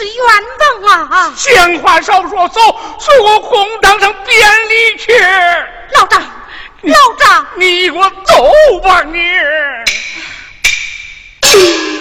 是冤枉啊！闲话少说，走，随我公堂上辩理去。老张，老张，你给我走吧，你。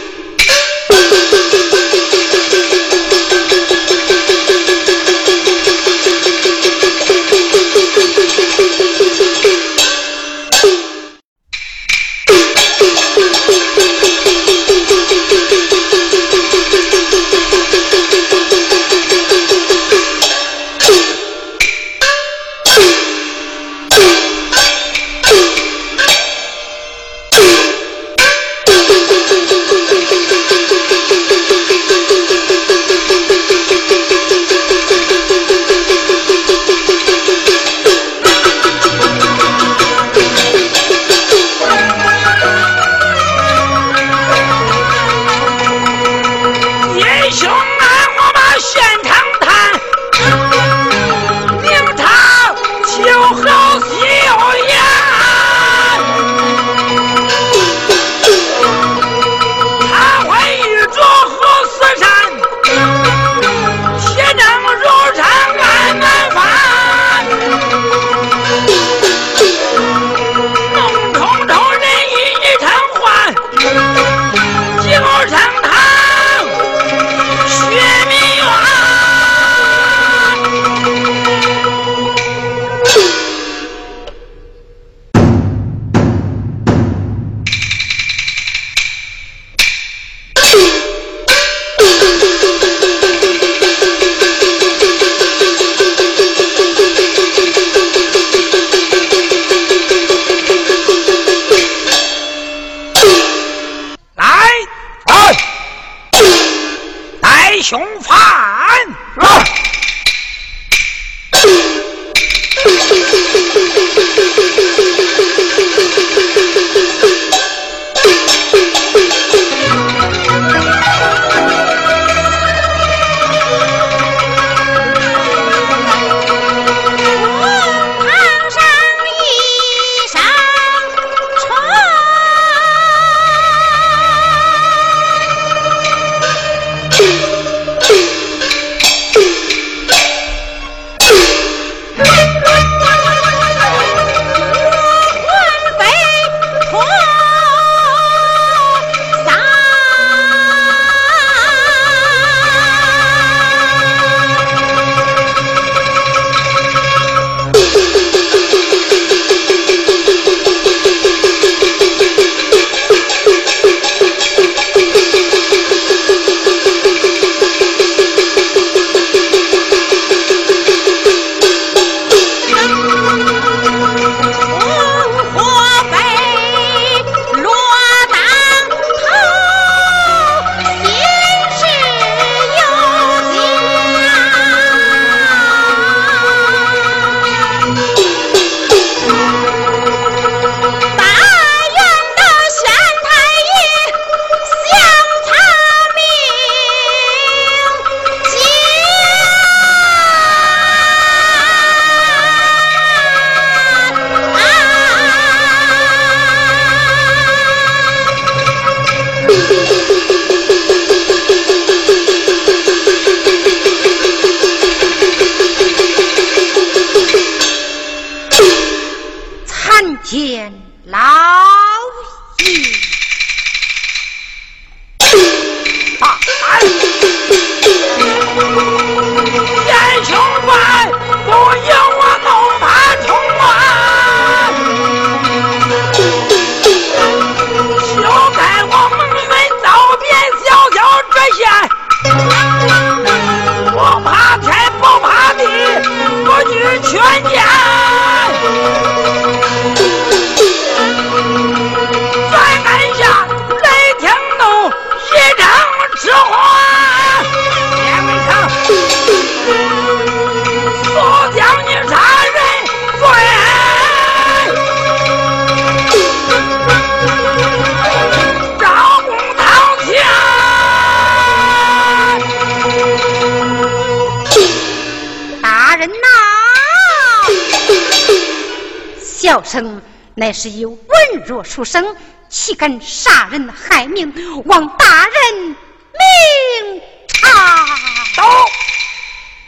文弱书生，岂敢杀人害命？望大人明察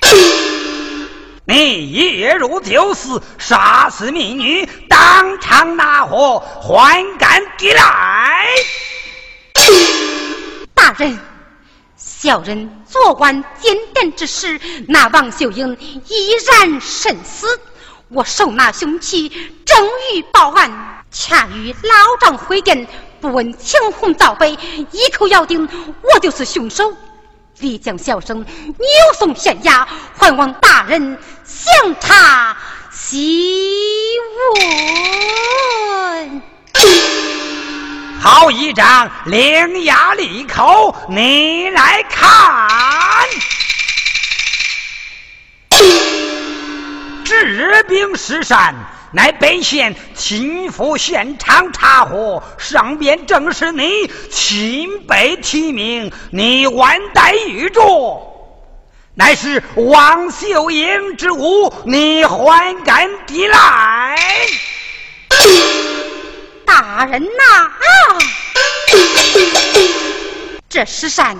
你夜入酒肆，杀死民女，当场拿货还敢抵赖。大人，小人昨晚检点之时，那王秀英依然身死。我手拿凶器，正欲报案，恰遇老丈回电，不问青红皂白，一口咬定我就是凶手。立将小生扭送县衙，还望大人详查细问。好一张伶牙俐口，你来看。治兵施善，乃本县亲赴现场查获，上边正是你亲被提名，你万代玉镯，乃是王秀英之物，你还敢抵赖？大人呐啊！这石扇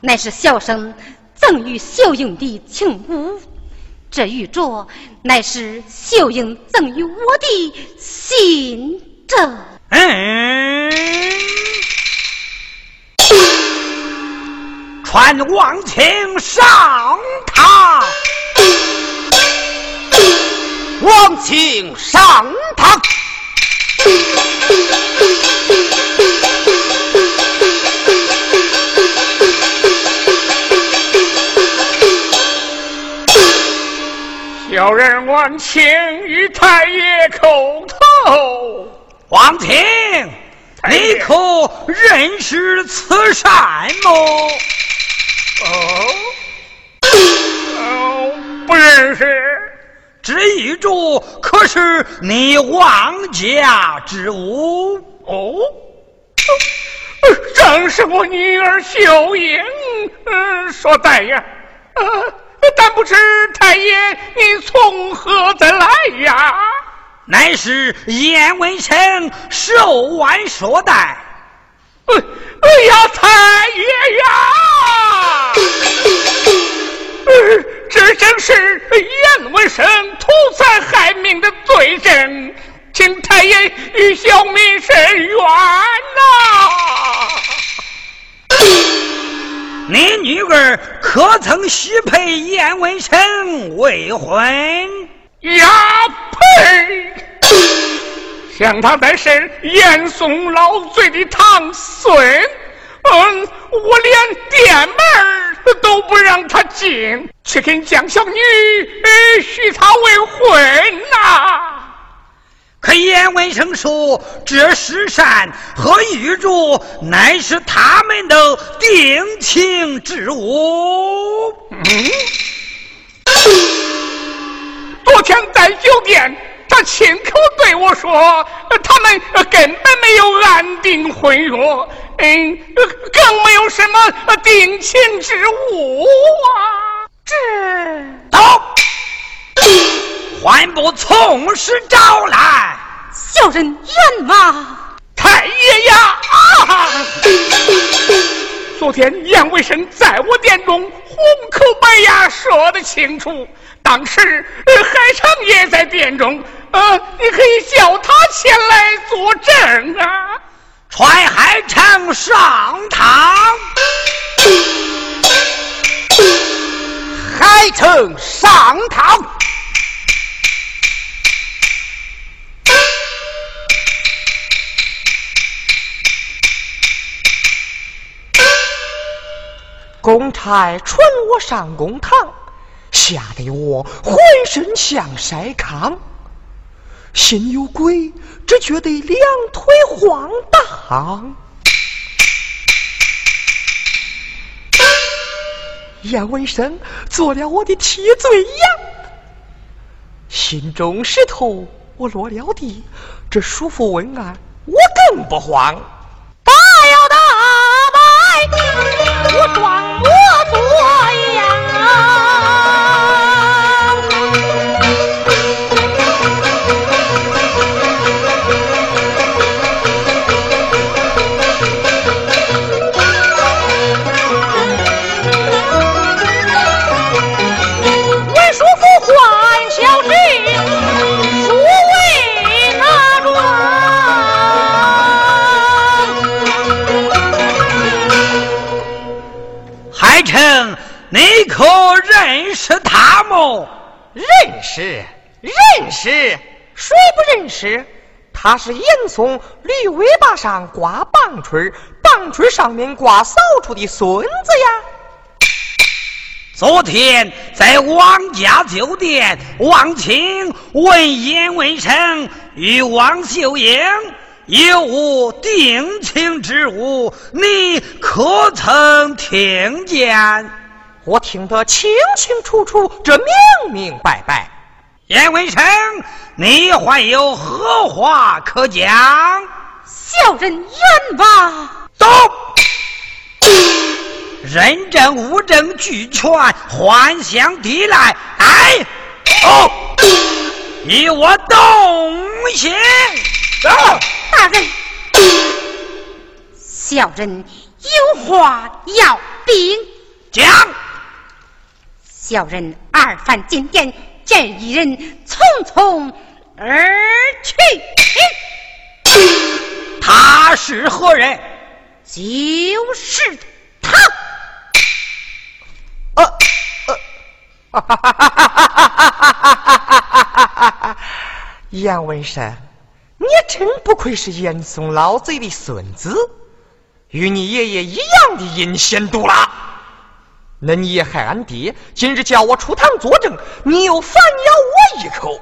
乃是小生赠与秀英的情物。这玉镯乃是秀英赠予我的信札。嗯，传王庆上堂，王庆上堂。小人王庆与太爷叩头。王庭，你可认识此善么？哦，哦，不认识。这玉镯可是你王家之物？哦，正是我女儿秀英嗯所带呀。但不知太爷你从何得来呀？乃是燕文生手腕所带。哎呀，太爷呀！这正是燕文生图财害命的罪证，请太爷与小民伸冤呐！你女儿可曾许配燕文生未婚？呀呸！想他在是严嵩老罪的堂孙，嗯，我连店门都不让他进，却跟江小女许他未婚呐！可燕文生说，这石山和玉柱乃是他们的定情之物。昨天在酒店，他亲口对我说，他们根本没有安定婚约，嗯，更没有什么定情之物啊！还不从实招来？小人冤吗？太爷呀！啊！昨天杨卫生在我店中红口白牙说得清楚，当时海城也在店中，呃，你可以叫他前来作证啊！传海城上堂，海城上堂。公差传我上公堂，吓得我浑身像筛糠，心有鬼，只觉得两腿晃荡。燕文生做了我的替罪羊，心中石头我落了地，这叔父问案我更不慌。我装模作样。识他么？认识，认识，谁不认识？他是严嵩驴尾巴上挂棒槌，棒槌上面挂扫帚的孙子呀。昨天在王家酒店，王清问言问生与王秀英有无定情之物，你可曾听见？我听得清清楚楚，这明明白白。严文生，你还有何话可讲？小人冤枉。走，人证物证俱全，幻相抵赖。哎，哦，与我动刑。走，大人，小人有话要禀。讲。叫人二犯进殿，见一人匆匆而去。他是何人？就是他。哈哈！哈哈哈哈哈哈！严文山，你真不愧是严嵩老贼的孙子，与你爷爷一样的阴险毒辣。恁爷害俺爹，今日叫我出堂作证，你又反咬我一口。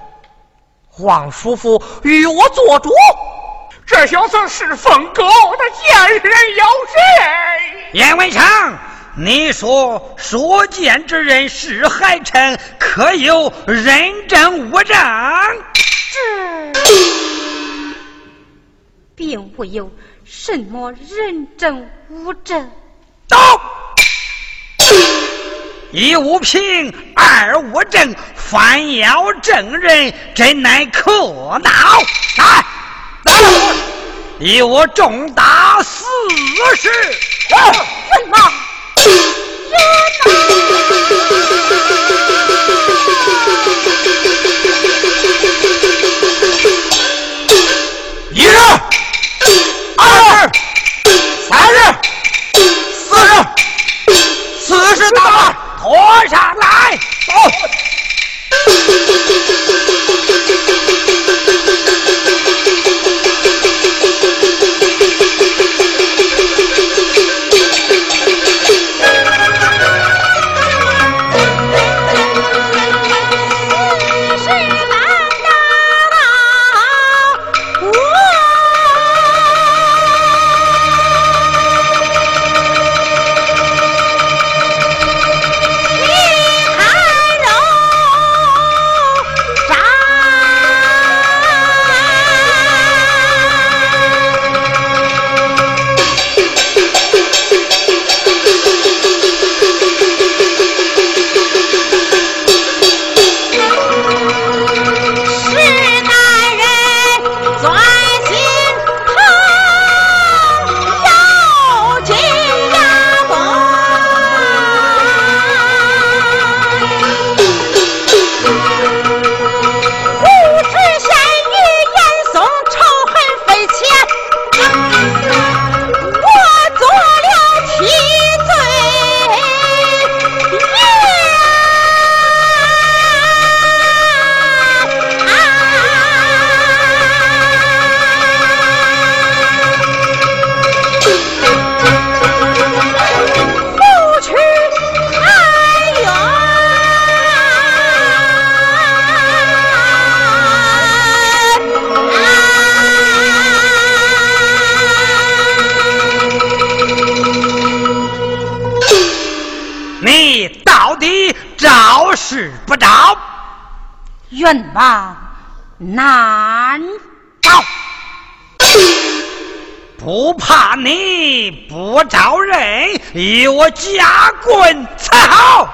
黄叔父与我做主，这小子是疯狗，他见人咬人。严文强，你说所见之人是海臣，可有人证物证？这并无有什么人证物证。到。一无凭，二无证，反咬证人，真乃可恼！来，来，以我重大死事！什么？一人，二人，三日，四人，四十大躲上来，走。不招人，与我夹棍才好。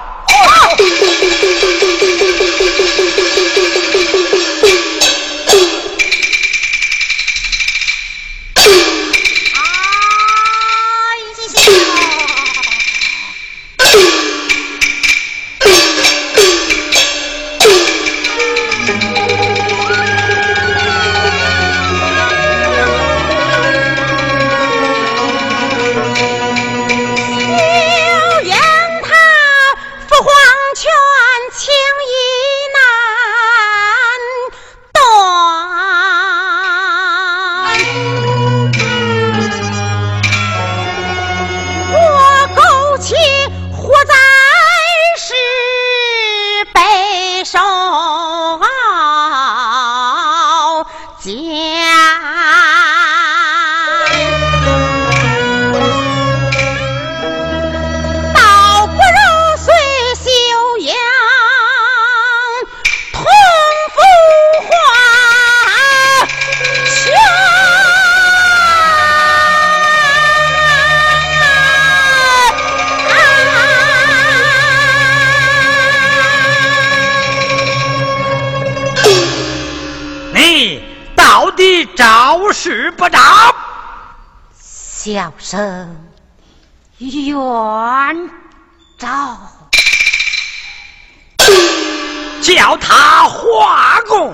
姐叫声元照，叫他花公。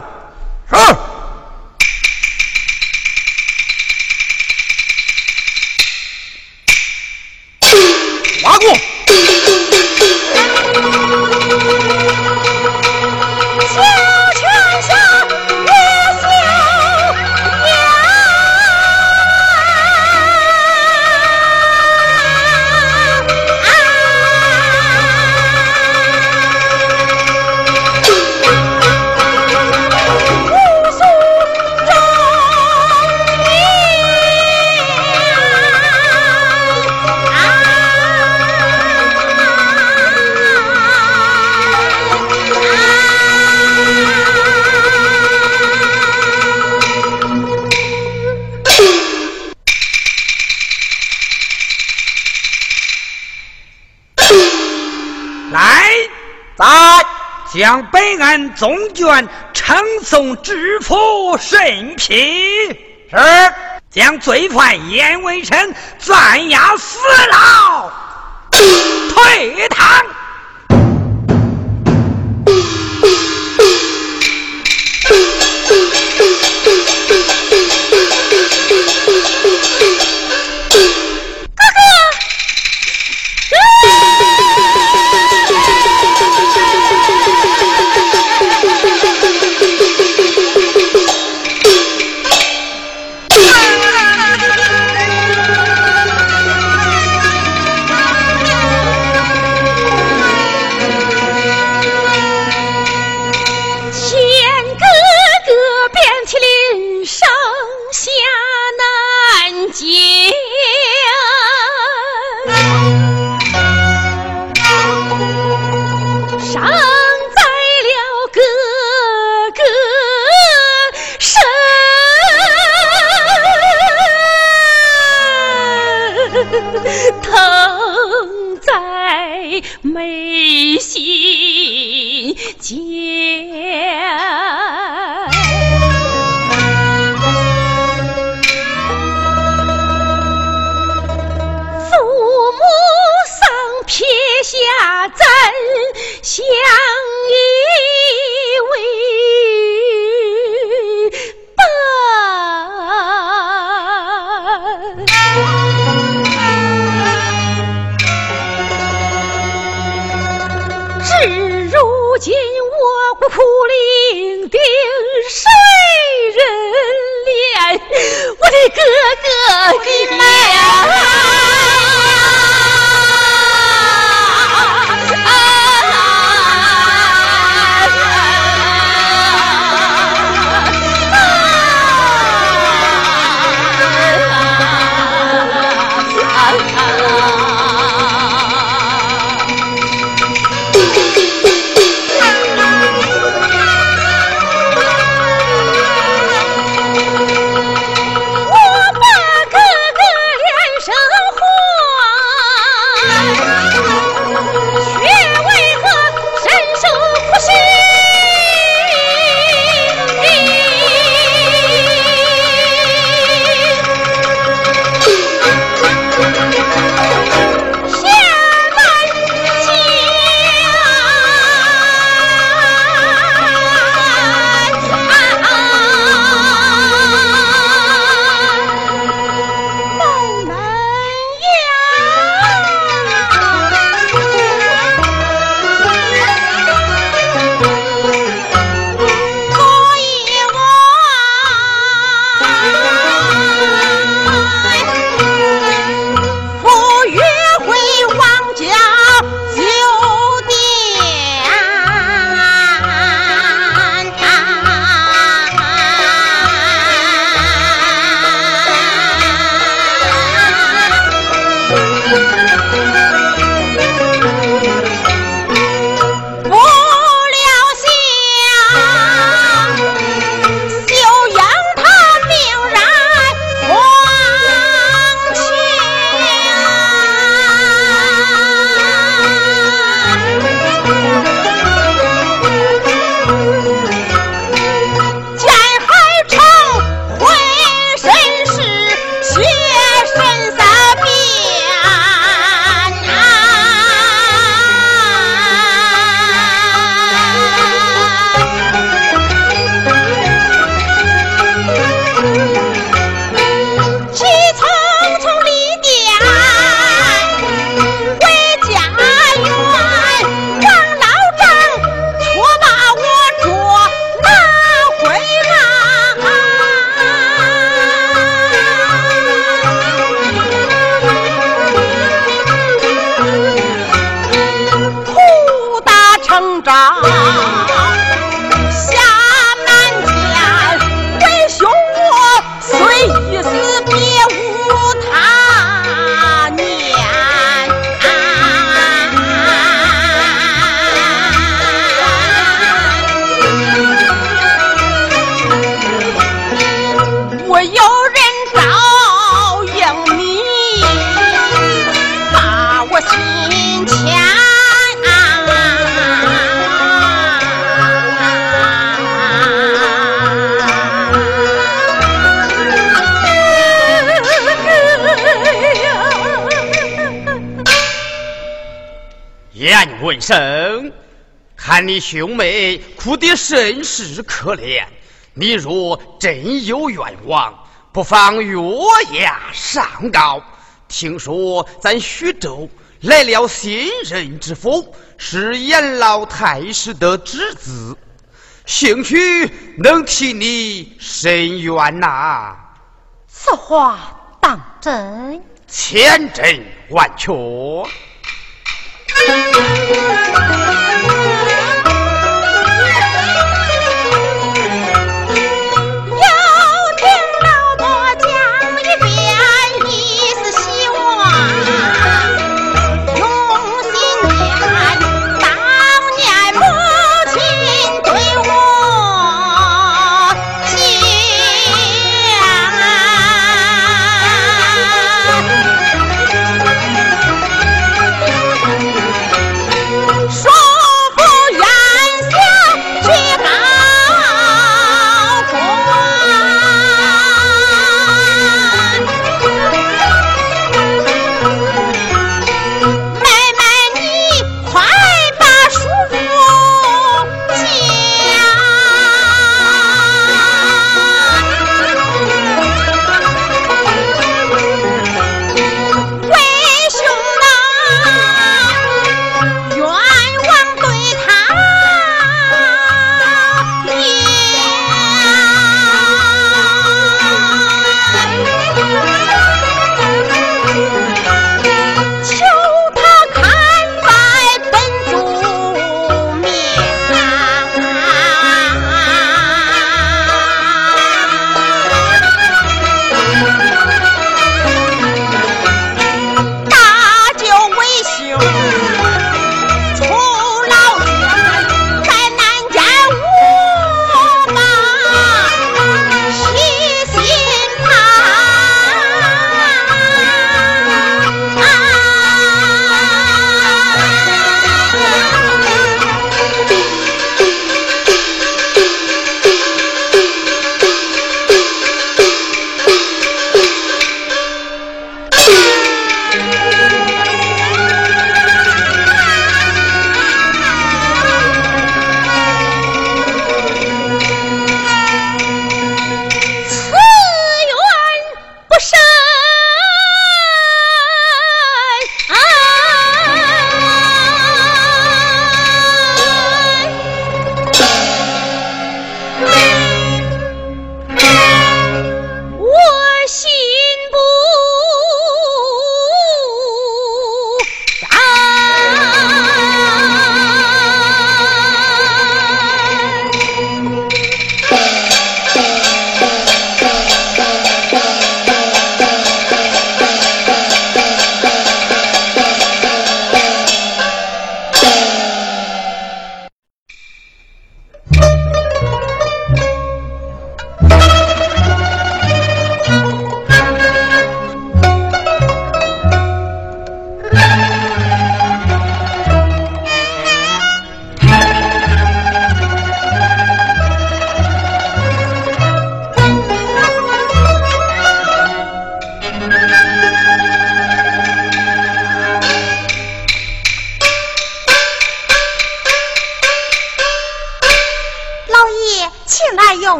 本案总卷呈送知府审批。是。将罪犯严文臣暂押死牢，退堂。哭得甚是可怜。你若真有愿望，不妨月牙上告。听说咱徐州来了新任知府，是严老太师的侄子，兴许能替你伸冤呐。此话当真？千真万确。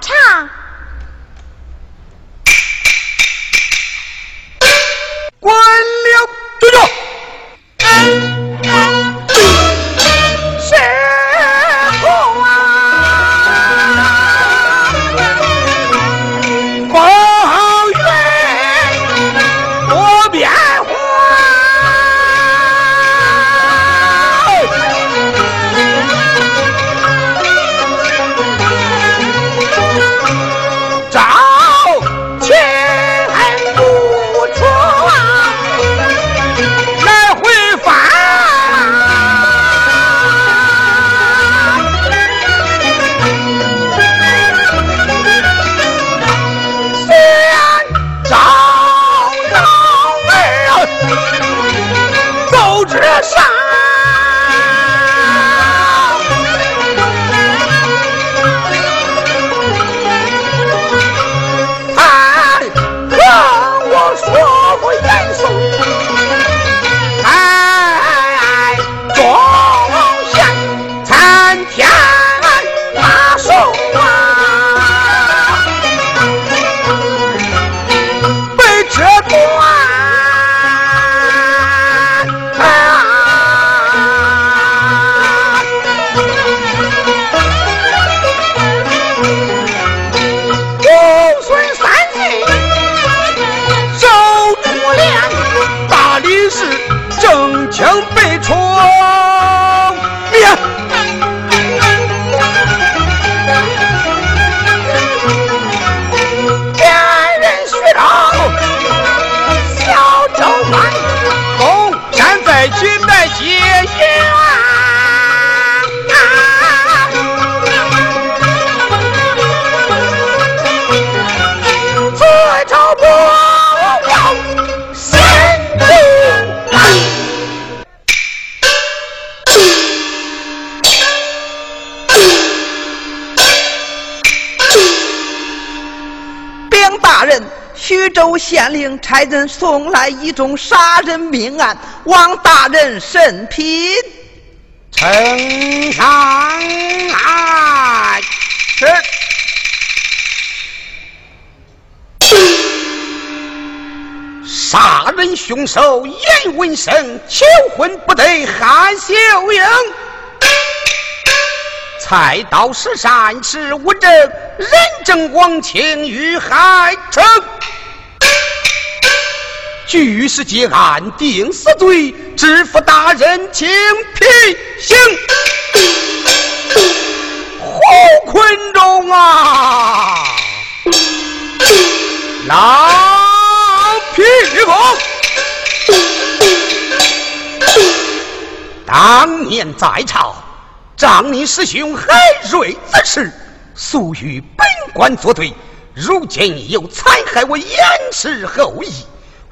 唱，关了，住脚。差人送来一宗杀人命案，望大人审批。呈上来。是。杀人凶手严文生，求婚不得韩秀英。菜刀石山是无证，人证王庆遇害成。据实结案，定死罪，知府大人请批行。胡坤中啊，老匹夫，当年在朝，仗你师兄海瑞之事，素与本官作对，如今又残害我严氏后裔。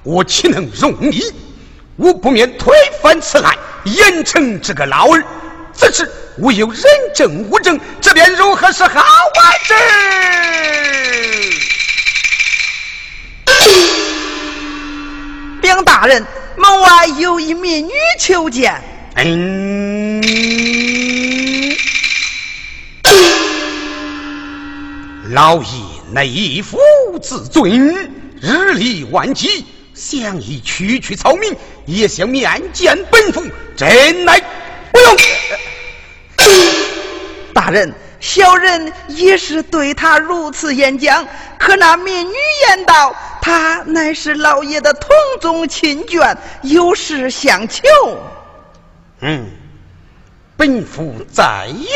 我岂能容你？我不免推翻此案，严惩这个老儿。此事我有人证物证，这便如何是好？万事？禀大人，门外有一民女求见。嗯，老爷内府自尊，日理万机。想以区区草民，也想面见本府，真乃不用。大人，小人也是对他如此演讲，可那民女言道，他乃是老爷的同宗亲眷，有事相求。嗯，本府在远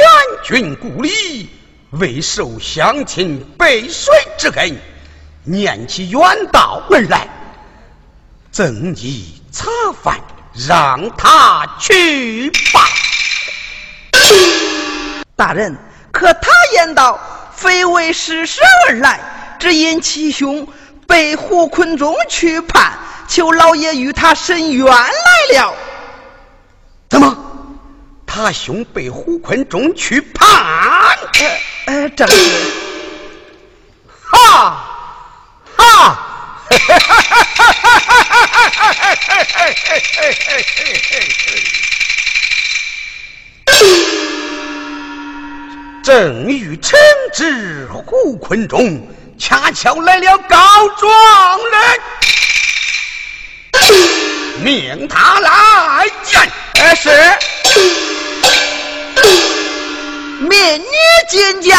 郡故里，未受乡亲背水之恩，念起远道而来。正义茶饭，让他去吧。大人，可他言道，非为施舍而来，只因其兄被胡坤中去判，求老爷与他伸冤来了。怎么？他兄被胡坤中去判？呃呃，正是。哈 哈。正欲惩治胡坤中恰巧来了告状人。命他来见。而是。免你见见。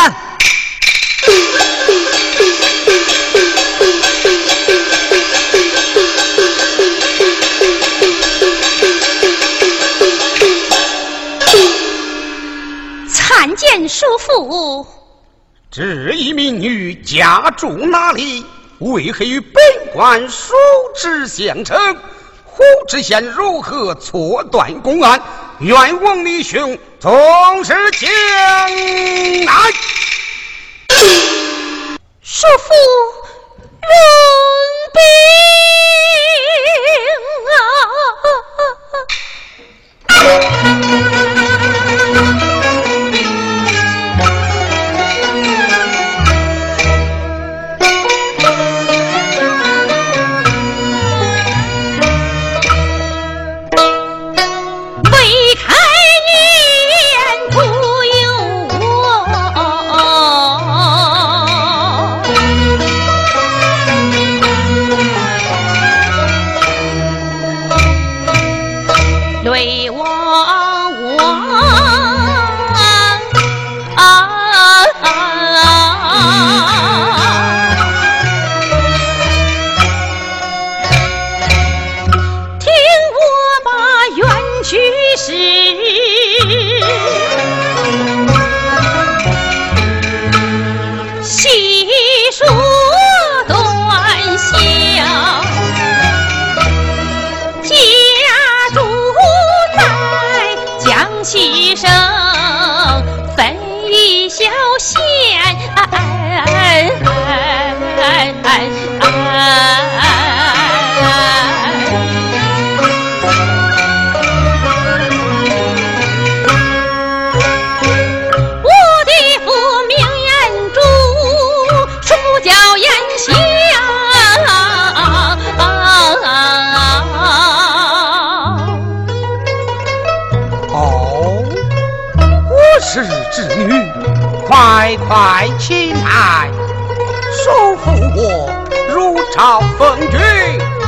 参见叔父。这一民女家住哪里？为何与本官叔侄相称？胡知县如何错断公案？愿王李兄总是将来。叔父润病啊！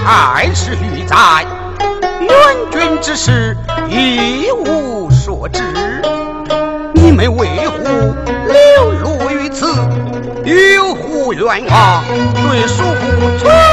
二十余载援军之事一无所知。你们为何流落于此有何冤枉对叔父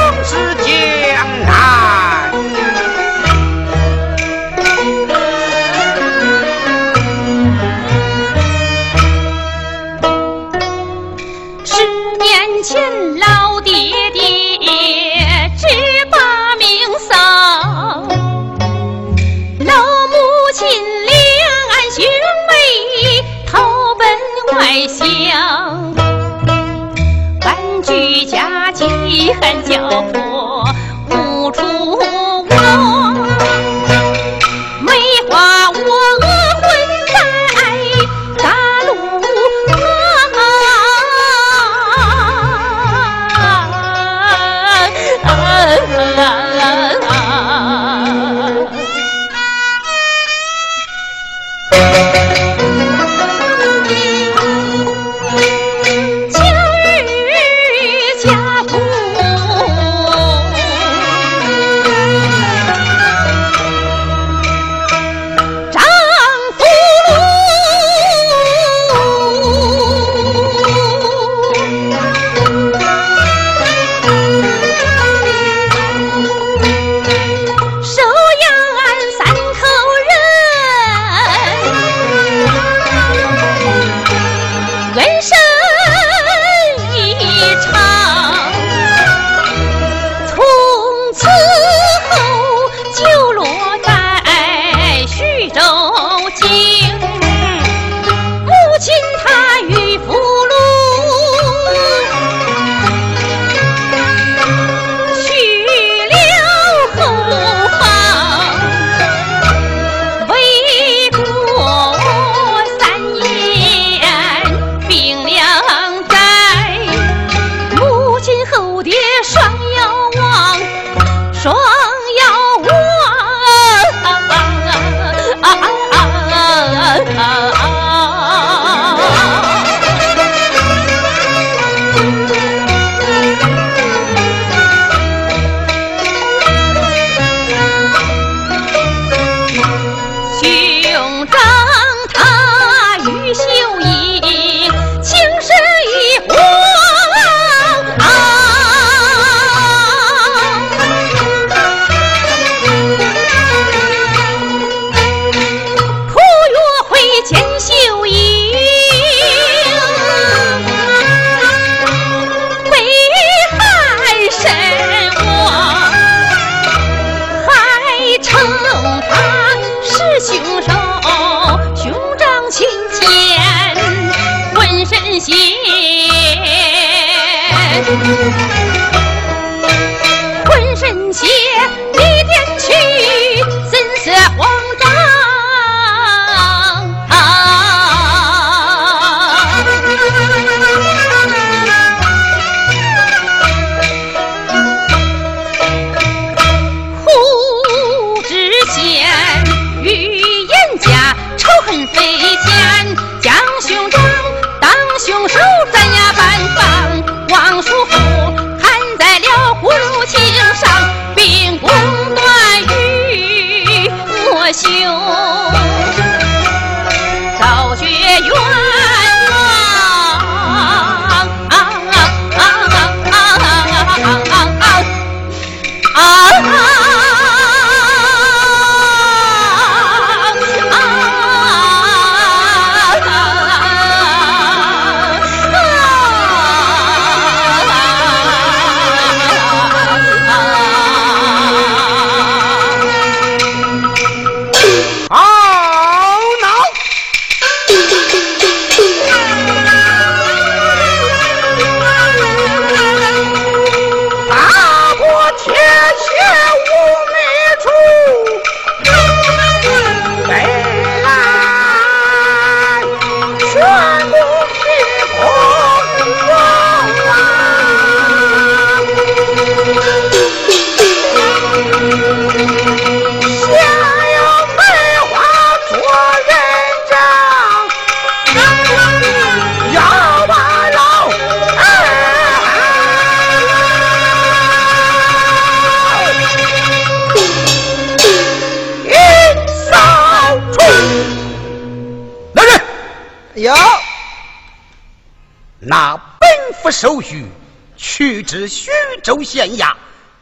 至徐州县衙，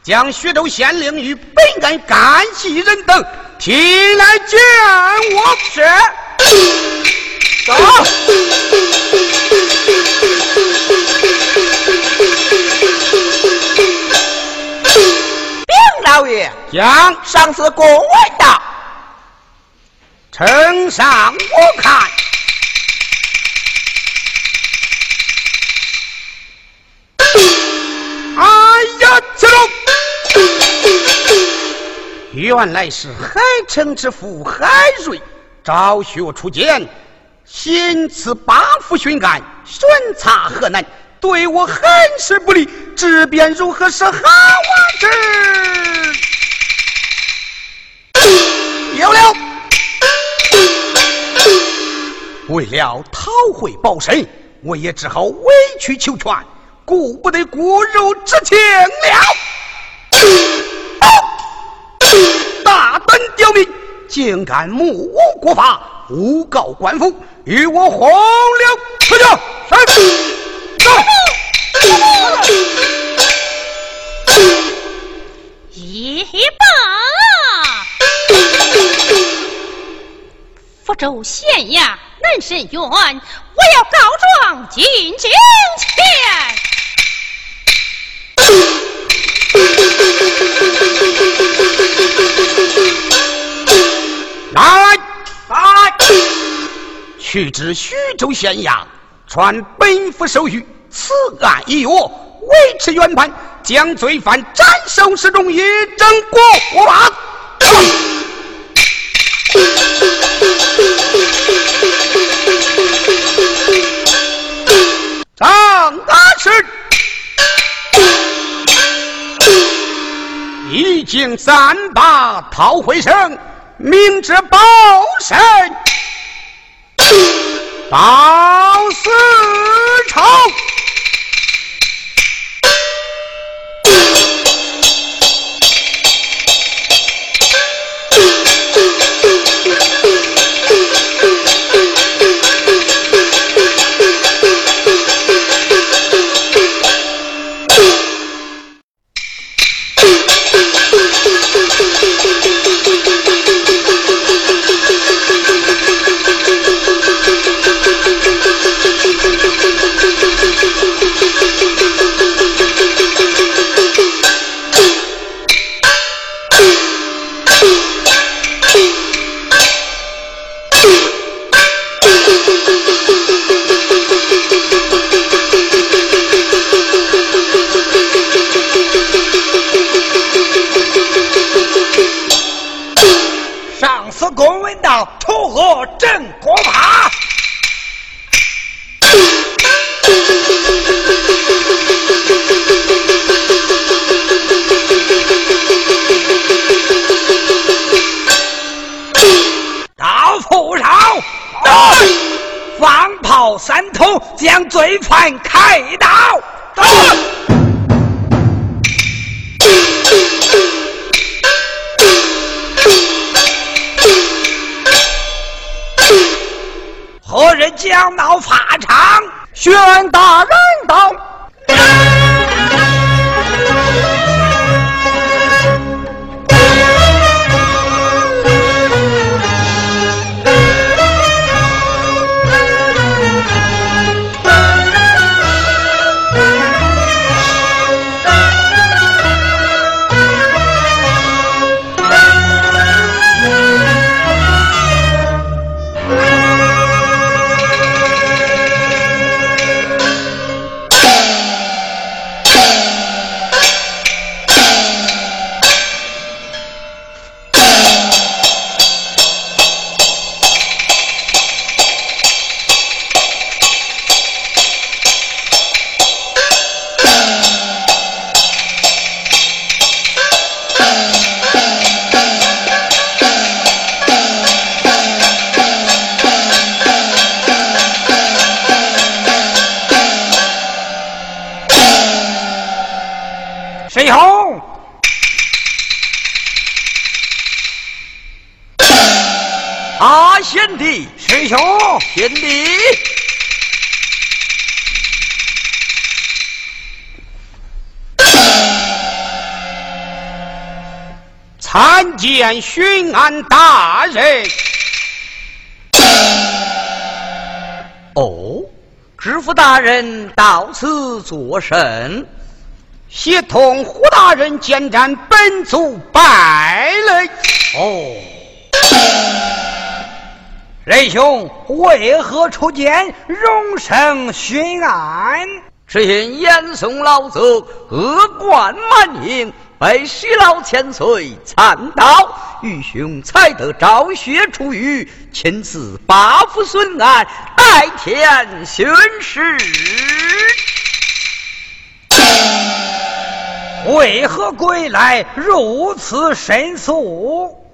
将徐州县令与本案干系人等提来见我。是。走。禀老爷，将上次公文到。呈上我看。原来是海城之父海瑞昭雪出见，行刺八府巡案，巡查河南，对我很是不利，这便如何是好啊？这有了。为了讨回宝身，我也只好委曲求全，顾不得骨肉之情了。大胆刁民，竟敢目无国法，诬告官府，与我红了出去！一棒！福州县衙。南神院，我要告状进京前。去至徐州县衙，传本府手续，此案已阅，维持原判，将罪犯斩首示众，一正国法。张大师已经三把逃回生，明知报身报私仇。出河镇国法。刀斧手，放炮三通，将罪犯开刀，将到法场宣大人到。大贤弟师兄贤弟参见巡安大人。哦？知府大人到此作甚？协同胡大人监斩本族败类哦。仁兄为何出见荣升巡按？只因严嵩老祖恶贯满盈，被西老千岁参到，愚兄才得昭雪出狱，亲自八府孙案，代天巡视。为何归来如此神速？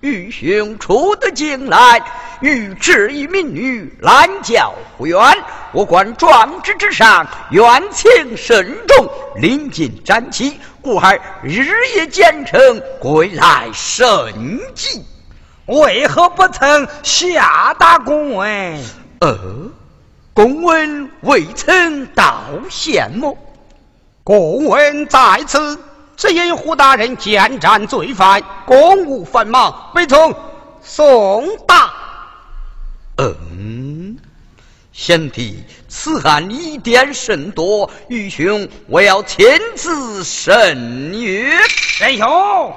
愚兄出得京来，欲治一民女拦轿不冤，我观壮志之上冤情深重，临近斩旗，故而日夜兼程归来甚急。为何不曾下达公文？呃，公文未曾到县么？公文在此，只因胡大人见战罪犯，公务繁忙，未曾送达。嗯，贤弟，此案疑点甚多，愚兄我要亲自审阅。仁兄，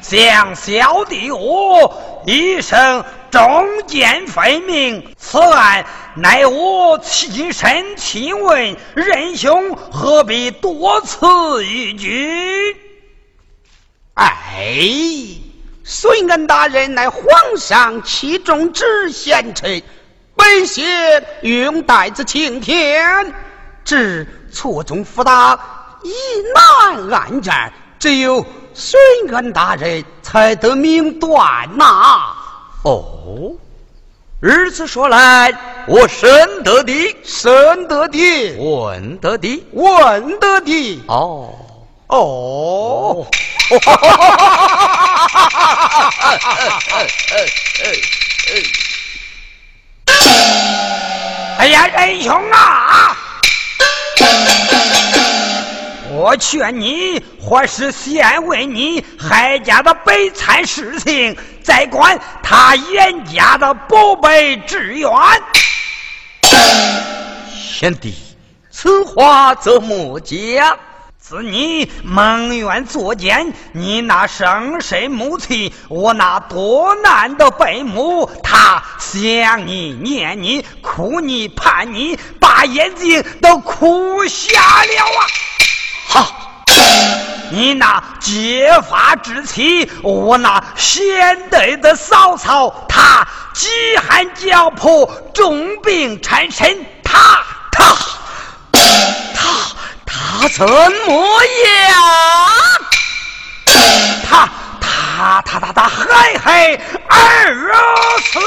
将小弟我一生忠奸分明，此案乃我亲身亲问，仁兄何必多此一举？哎，孙恩大人乃皇上器重之贤臣，本县用带子青天，只错综复杂，疑难案战，只有隋恩大人才得命断呐。哦，如此说来，我深得的，深得的，问得的，问得的。哦哦，哎呀，仁兄啊！我劝你，或是先问你海家的悲惨事情，再管他严家的宝贝志愿。贤弟，此话怎么讲？自你蒙冤作奸，你那生身母亲，我那多难的背母，他想你念你哭你盼你，把眼睛都哭瞎了啊！好，你那结发之妻，我那贤德的嫂嫂，她饥寒交迫，重病缠身，她她她。他怎么样？他他他他他还还二死！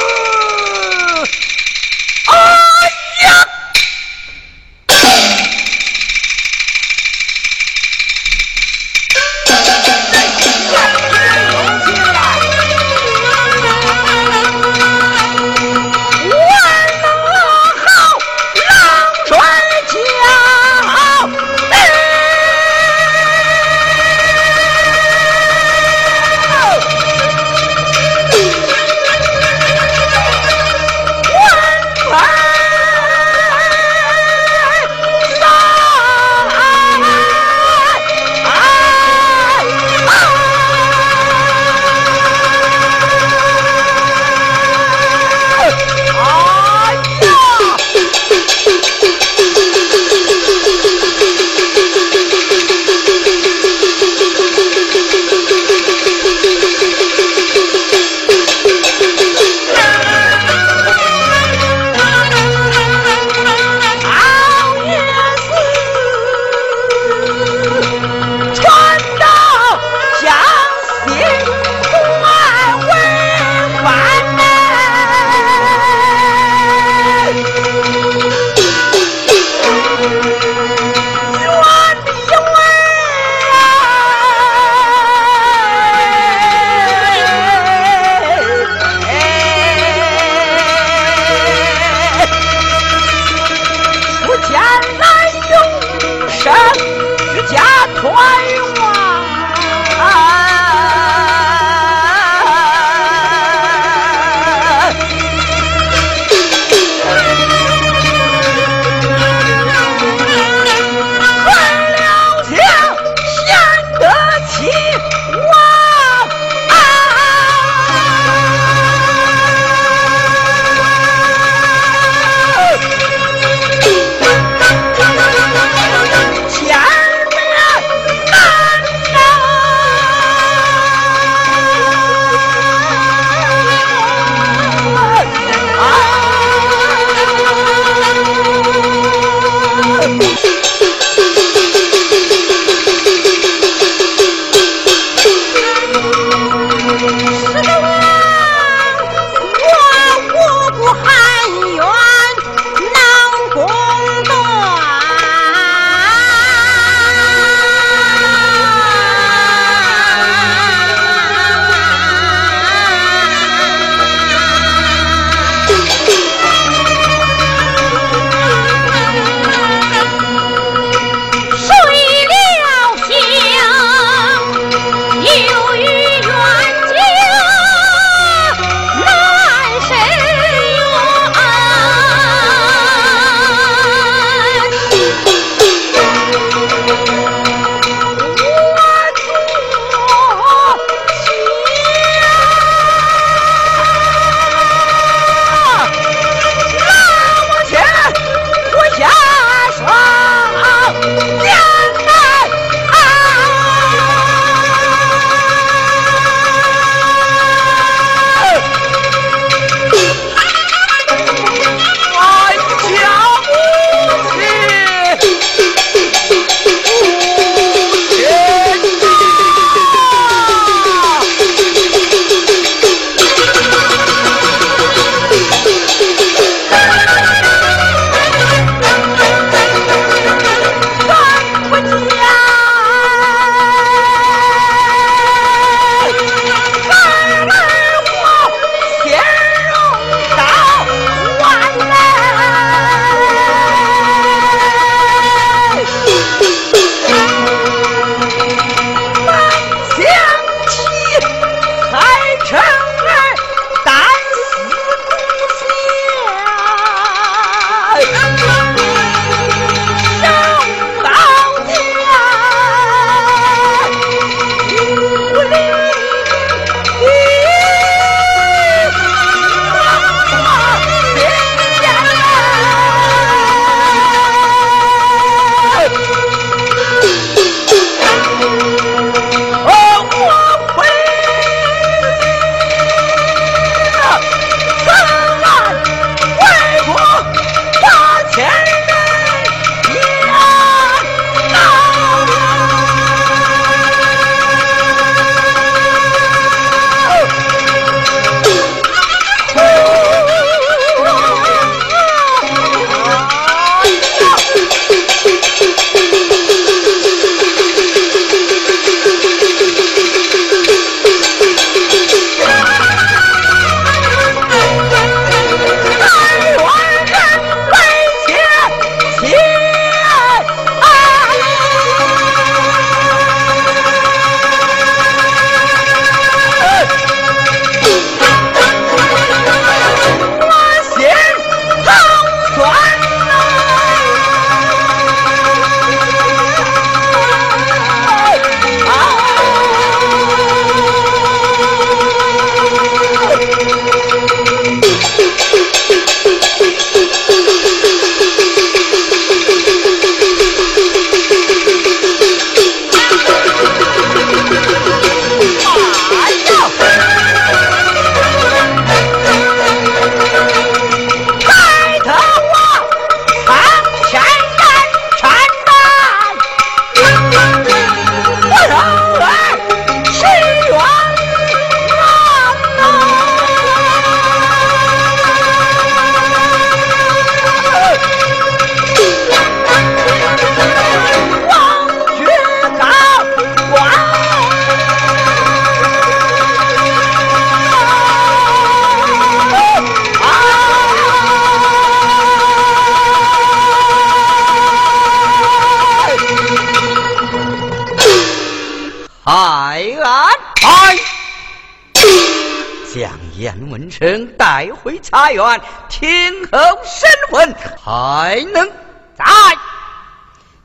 带回茶园听候审问，还能在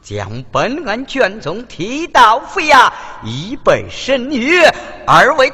将本案卷宗提到府衙，以备审阅。而为，